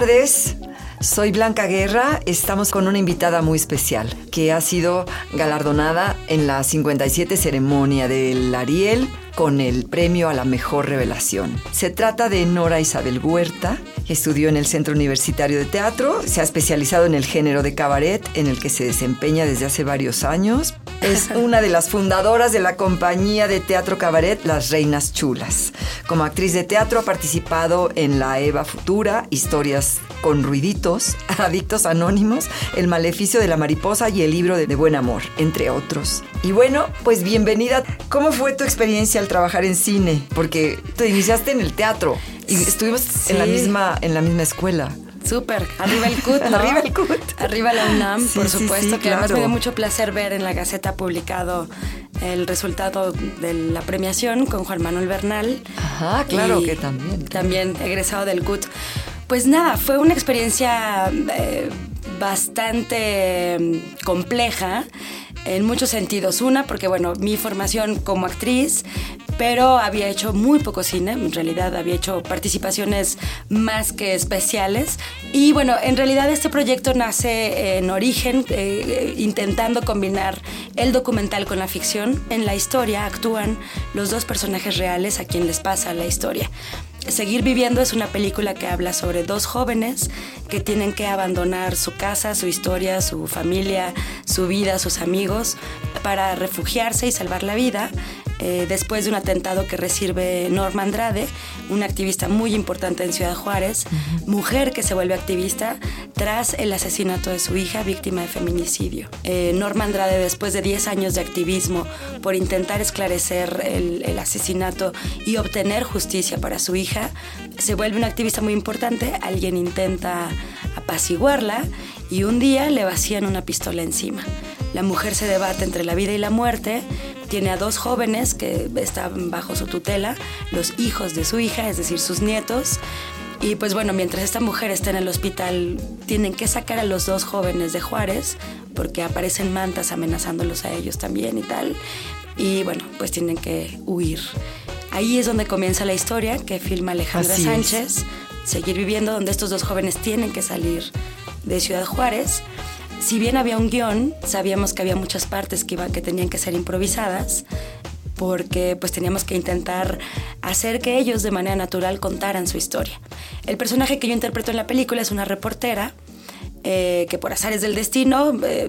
Tardes. Soy Blanca Guerra, estamos con una invitada muy especial que ha sido galardonada en la 57 ceremonia del Ariel con el premio a la mejor revelación. Se trata de Nora Isabel Huerta, estudió en el Centro Universitario de Teatro, se ha especializado en el género de cabaret en el que se desempeña desde hace varios años. Es una de las fundadoras de la compañía de teatro cabaret Las Reinas Chulas. Como actriz de teatro ha participado en La Eva Futura, Historias con Ruiditos, Adictos Anónimos, El Maleficio de la Mariposa y El Libro de Buen Amor, entre otros. Y bueno, pues bienvenida. ¿Cómo fue tu experiencia al trabajar en cine? Porque te iniciaste en el teatro y estuvimos en, la misma, en la misma escuela. Súper, arriba el CUT, ¿no? arriba el CUT. Arriba la UNAM, Sí, por sí, supuesto, sí, que además me dio mucho placer ver en la Gaceta publicado el resultado de la premiación con Juan Manuel Bernal. Ajá, claro que también. También egresado del CUT. Pues nada, fue una experiencia eh, bastante mm, compleja en muchos sentidos. Una, porque bueno, mi formación como actriz, pero había hecho muy poco cine, en realidad había hecho participaciones más que especiales. Y bueno, en realidad este proyecto nace en origen eh, intentando combinar el documental con la ficción. En la historia actúan los dos personajes reales a quien les pasa la historia. Seguir viviendo es una película que habla sobre dos jóvenes que tienen que abandonar su casa, su historia, su familia, su vida, sus amigos, para refugiarse y salvar la vida eh, después de un atentado que recibe Norma Andrade, una activista muy importante en Ciudad Juárez, mujer que se vuelve activista tras el asesinato de su hija, víctima de feminicidio. Eh, Norma Andrade, después de 10 años de activismo por intentar esclarecer el, el asesinato y obtener justicia para su hija, se vuelve una activista muy importante, alguien intenta apaciguarla y un día le vacían una pistola encima. La mujer se debate entre la vida y la muerte, tiene a dos jóvenes que están bajo su tutela, los hijos de su hija, es decir, sus nietos. Y pues bueno, mientras esta mujer está en el hospital, tienen que sacar a los dos jóvenes de Juárez, porque aparecen mantas amenazándolos a ellos también y tal. Y bueno, pues tienen que huir. Ahí es donde comienza la historia que filma Alejandra Así es. Sánchez, Seguir viviendo, donde estos dos jóvenes tienen que salir de Ciudad Juárez. Si bien había un guion, sabíamos que había muchas partes que, iba, que tenían que ser improvisadas, porque pues teníamos que intentar hacer que ellos de manera natural contaran su historia. El personaje que yo interpreto en la película es una reportera eh, que por azares del destino eh,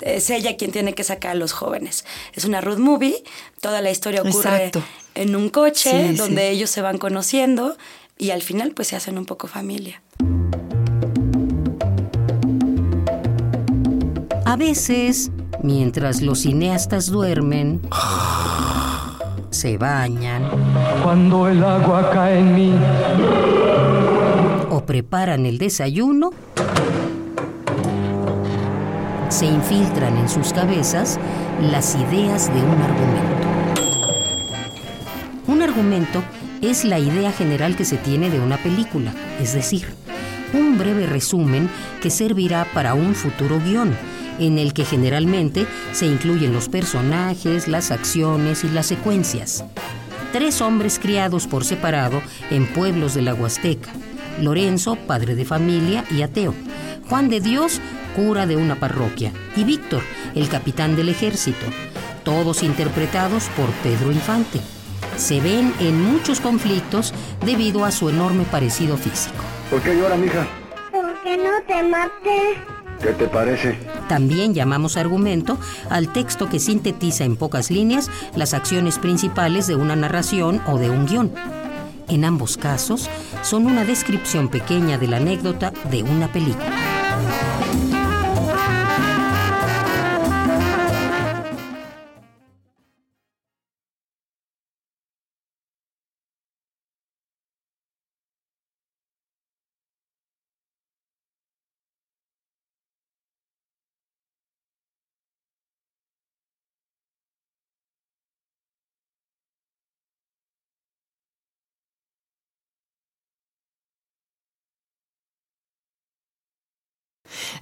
es ella quien tiene que sacar a los jóvenes. Es una road movie, toda la historia ocurre Exacto. en un coche Sí, donde sí. ellos se van conociendo y al final pues se hacen un poco familia. A veces, mientras los cineastas duermen, se bañan. Cuando el agua cae en mí, o preparan el desayuno, se infiltran en sus cabezas las ideas de un argumento. Un argumento es la idea general que se tiene de una película, es decir, un breve resumen que servirá para un futuro guion, en el que generalmente se incluyen los personajes, las acciones y las secuencias. Tres hombres criados por separado en pueblos de la Huasteca. Lorenzo, padre de familia y ateo. Juan de Dios, cura de una parroquia. Y Víctor, el capitán del ejército. Todos interpretados por Pedro Infante. Se ven en muchos conflictos debido a su enorme parecido físico. ¿por qué llora, mija? Porque no te maté. ¿Qué te parece? También llamamos argumento al texto que sintetiza en pocas líneas las acciones principales de una narración o de un guion. En ambos casos, son una descripción pequeña de la anécdota de una película.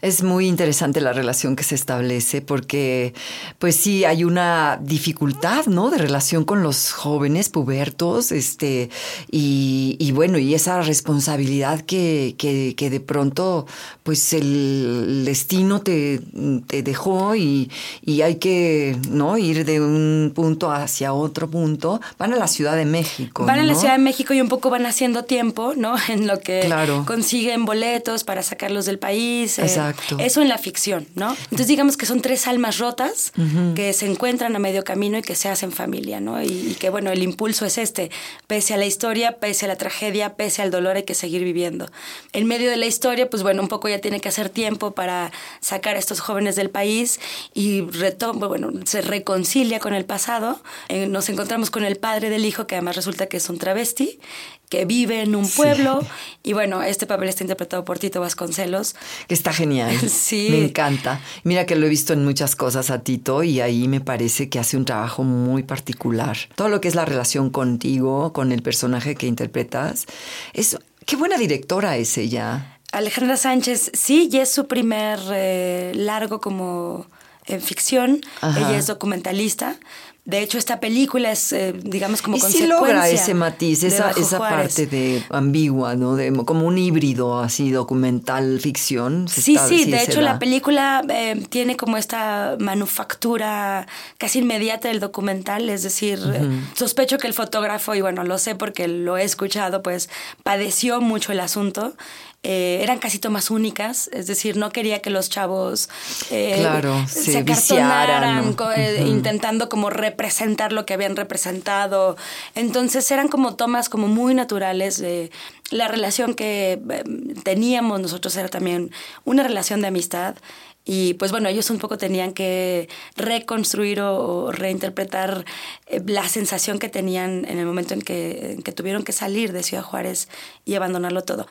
Es muy interesante la relación que se establece porque, pues sí, hay una dificultad, ¿no? De relación con los jóvenes pubertos, este, y, bueno, y esa responsabilidad que, que, de pronto, pues el destino te, te dejó y, y, hay que, ¿no? Ir de un punto hacia otro punto. Van a la Ciudad de México. Van a la Ciudad de México y un poco van haciendo tiempo, ¿no? En lo que claro. consiguen boletos para sacarlos del país. Eh, Exacto. Eso en la ficción, ¿no? Entonces digamos que son tres almas rotas que se encuentran a medio camino y que se hacen familia, ¿no? Y, que bueno, el impulso es este, pese a la historia, pese a la tragedia, pese al dolor hay que seguir viviendo. En medio de la historia, pues bueno, un poco ya tiene que hacer tiempo para sacar a estos jóvenes del país y retoma, bueno, se reconcilia con el pasado. Eh, nos encontramos con el padre del hijo, que además resulta que es un travesti, que vive en un pueblo. Y bueno, este papel está interpretado por Tito Vasconcelos. Que está genial. Sí. Me encanta. Mira que lo he visto en muchas cosas a Tito y ahí me parece que hace un trabajo muy particular. Todo lo que es la relación contigo, con el personaje que interpretas, es... Qué buena directora es ella. Alejandra Sánchez, sí, y es su primer eh, largo como en ficción. Ella es documentalista. De hecho, esta película es, eh, digamos, como y consecuencia. Sí logra ese matiz, esa, esa parte de ambigua, ¿no? De, como un híbrido así, documental, ficción. Sí, sí, de hecho, la película eh, tiene como esta manufactura casi inmediata del documental, es decir, sospecho que el fotógrafo, y bueno, lo sé porque lo he escuchado, pues padeció mucho el asunto. Eh, eran casi tomas únicas, es decir, no quería que los chavos eh, se, acartonaran eh, intentando como representar lo que habían representado. Entonces eran como tomas como muy naturales. la relación que teníamos nosotros era también una relación de amistad. Y pues bueno, ellos un poco tenían que reconstruir o, reinterpretar eh, la sensación que tenían en el momento en que, en que tuvieron que salir de Ciudad Juárez y abandonarlo todo.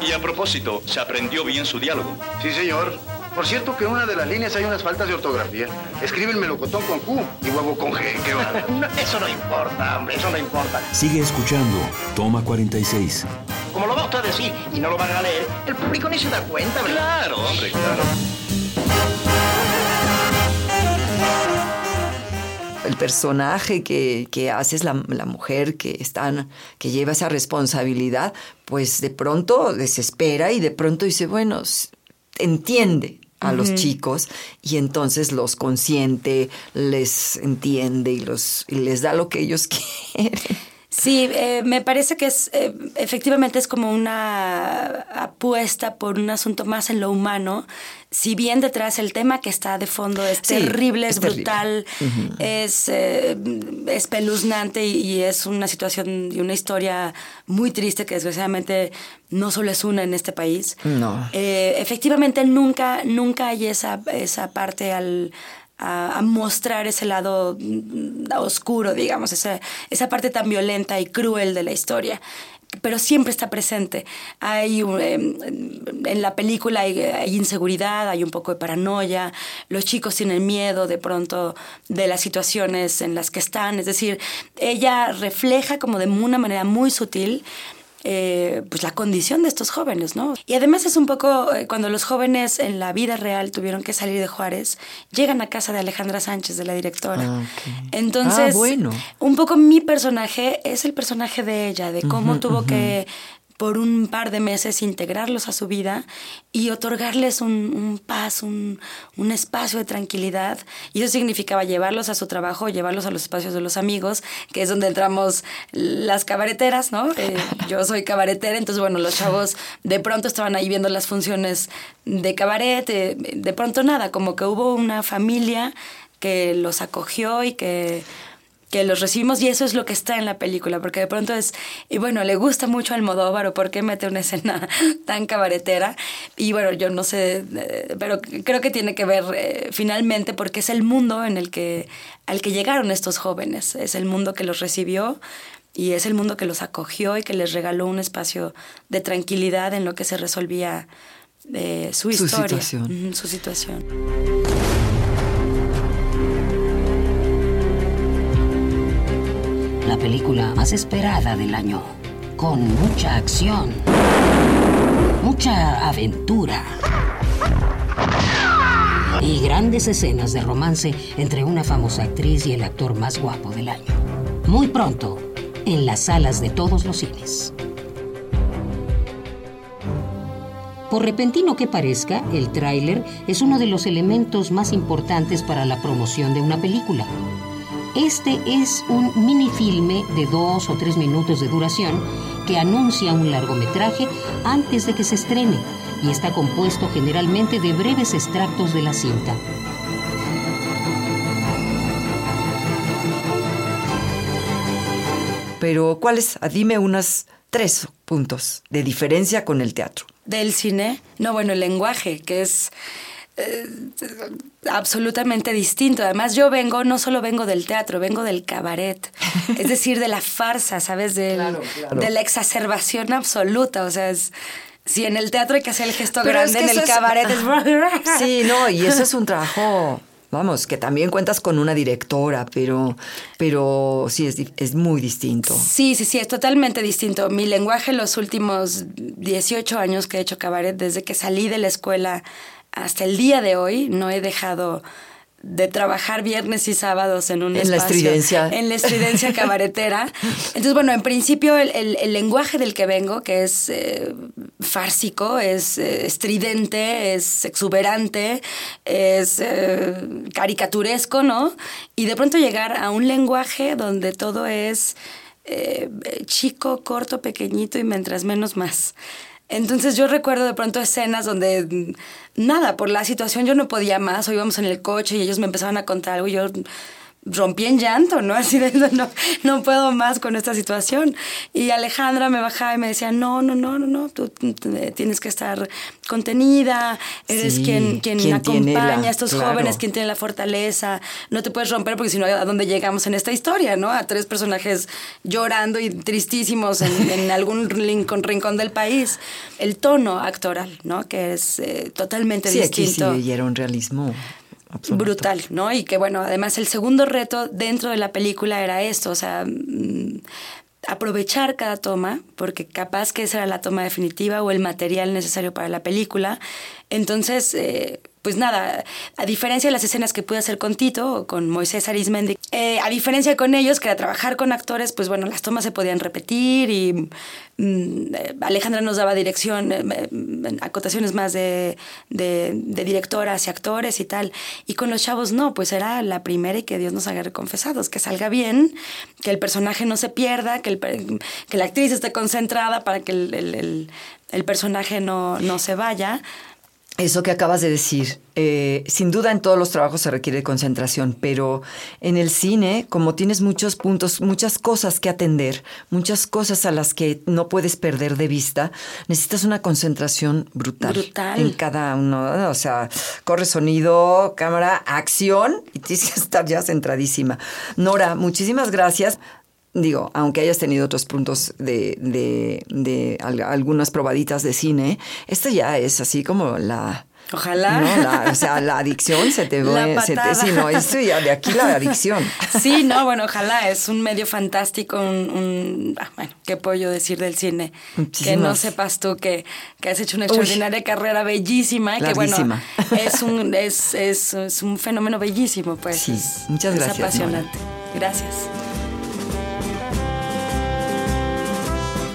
Y a propósito, ¿se aprendió bien su diálogo? Sí, señor. Por cierto que en una de las líneas hay unas faltas de ortografía. Escribe el melocotón con Q y huevo con G. ¿Qué va? eso no importa, hombre, eso no importa. Sigue escuchando. Toma 46. Como lo va usted a decir y no lo van a leer, el público ni se da cuenta, ¿verdad? Claro, hombre, claro. el personaje que, que hace es la, la, mujer que, está, que lleva esa responsabilidad, pues de pronto desespera y de pronto dice, bueno, entiende a los chicos y entonces los consiente, les entiende y, los, y les da lo que ellos quieren. Sí, eh, me parece que es eh, efectivamente es como una apuesta por un asunto más en lo humano. Si bien detrás el tema que está de fondo es terrible, es, brutal, es eh, espeluznante y, es una situación y una historia muy triste que desgraciadamente no solo es una en este país. No. efectivamente nunca, nunca hay esa, esa parte al a, mostrar ese lado mm, oscuro, digamos, esa, esa parte tan violenta y cruel de la historia. Pero siempre está presente. Hay em, en la película hay, inseguridad, hay un poco de paranoia, los chicos tienen miedo de pronto de las situaciones en las que están, es decir, ella refleja como de una manera muy sutil eh, pues la condición de estos jóvenes, ¿no? Y además es un poco eh, cuando los jóvenes en la vida real tuvieron que salir de Juárez, llegan a casa de Alejandra Sánchez, de la directora. Ah, Entonces, ah, bueno. un poco mi personaje es el personaje de ella, de cómo tuvo que por un par de meses integrarlos a su vida y otorgarles un, un paz, un, un, espacio de tranquilidad. Y eso significaba llevarlos a su trabajo, llevarlos a los espacios de los amigos, que es donde entramos las cabareteras, ¿no? Eh, yo soy cabaretera, entonces bueno, los chavos de pronto estaban ahí viendo las funciones de cabaret, de, de pronto nada, como que hubo una familia que los acogió y que que los recibimos y eso es lo que está en la película, porque de pronto es, y bueno, le gusta mucho al Modóvar o por qué mete una escena tan cabaretera, y bueno, yo no sé, eh, pero creo que tiene que ver eh, finalmente porque es el mundo en el que, al que llegaron estos jóvenes, es el mundo que los recibió y es el mundo que los acogió y que les regaló un espacio de tranquilidad en lo que se resolvía eh, su, su historia, situación. su situación. La película más esperada del año, con mucha acción, mucha aventura y grandes escenas de romance entre una famosa actriz y el actor más guapo del año. Muy pronto, en las salas de todos los cines. Por repentino que parezca, el tráiler es uno de los elementos más importantes para la promoción de una película. Este es un minifilme de dos o tres minutos de duración que anuncia un largometraje antes de que se estrene y está compuesto generalmente de breves extractos de la cinta. Pero, ¿cuáles? Ah, Dime unas tres puntos de diferencia con el teatro. Del cine, no, bueno, el lenguaje, que es eh, absolutamente distinto. Además, yo vengo, no solo vengo del teatro, vengo del cabaret, es decir, de la farsa, ¿sabes? Del- Claro, claro. De la exacerbación absoluta, o sea, es... Si en el teatro hay que hacer el gesto Pero es grande, que en el eso es- cabaret es... Sí, no, y eso es un trabajo, vamos, que también cuentas con una directora, pero, pero sí, es, di- es muy distinto. Sí, sí, sí, es totalmente distinto. Mi lenguaje los últimos 18 años que he hecho cabaret, desde que salí de la escuela hasta el día de hoy, no he dejado de trabajar viernes y sábados en un En la espacio- estridencia. En la estridencia cabaretera. Entonces, bueno, en principio el, el- el lenguaje del que vengo, que es eh, fársico, es eh, estridente, es exuberante, es eh, caricaturesco, ¿no? Y de pronto llegar a un lenguaje donde todo es eh, chico, corto, pequeñito y mientras menos más. Entonces yo recuerdo de pronto escenas donde mm, nada, por la situación yo no podía más, o íbamos en el coche y ellos me empezaban a contar algo y yo rompí en llanto, ¿no? Así de, no, no puedo más con esta situación. Y Alejandra me bajaba y me decía, no, no, no, no, no, tú tienes que estar contenida, eres Sí, quien, quien, acompaña la- a estos claro. jóvenes, quien tiene la fortaleza, no te puedes romper porque si no, ¿a dónde llegamos en esta historia, no? A tres personajes llorando y tristísimos en, en algún rincón, rincón del país. El tono actoral, ¿no? Que es eh, totalmente Sí, aquí sí distinto era un realismo brutal, ¿no? Y que bueno, además el segundo reto dentro de la película era esto, o sea, mm, aprovechar cada toma, porque capaz que esa era la toma definitiva o el material necesario para la película. Entonces, eh, pues nada, a diferencia de las escenas que pude hacer con Tito o con Moisés Arismendi, eh, a diferencia con ellos, que era trabajar con actores, pues bueno, las tomas se podían repetir y mm, eh, Alejandra nos daba dirección, eh, eh, acotaciones más de, de, de directoras y actores y tal. Y con los chavos no, pues era la primera y que Dios nos haga reconfesados, que salga bien, que el personaje no se pierda, que, el, que la actriz esté concentrada para que el, el- el- el personaje no, no se vaya. Eso que acabas de decir, eh, sin duda en todos los trabajos se requiere concentración, pero en el cine, como tienes muchos puntos, muchas cosas que atender, muchas cosas a las que no puedes perder de vista, necesitas una concentración brutal. Brutal. En cada uno, ¿no? o sea, corre sonido, cámara, acción, y tienes que estar ya centradísima. Nora, muchísimas gracias. Digo, aunque hayas tenido otros puntos de, de, de al- algunas probaditas de cine, esta ya es así como la... Ojalá. ¿no? La- o sea, la adicción se te ve... se te- sí, no, esto ya de aquí la adicción. Sí, no, bueno, ojalá, es un medio fantástico, un, un- ah, bueno, qué puedo yo decir del cine, que no sepas tú que, que has hecho una extraordinaria carrera bellísima, y que bueno, Larguísima. es un, es, es, es un fenómeno bellísimo, pues. Sí, es- muchas es gracias, Nora. apasionante. Gracias.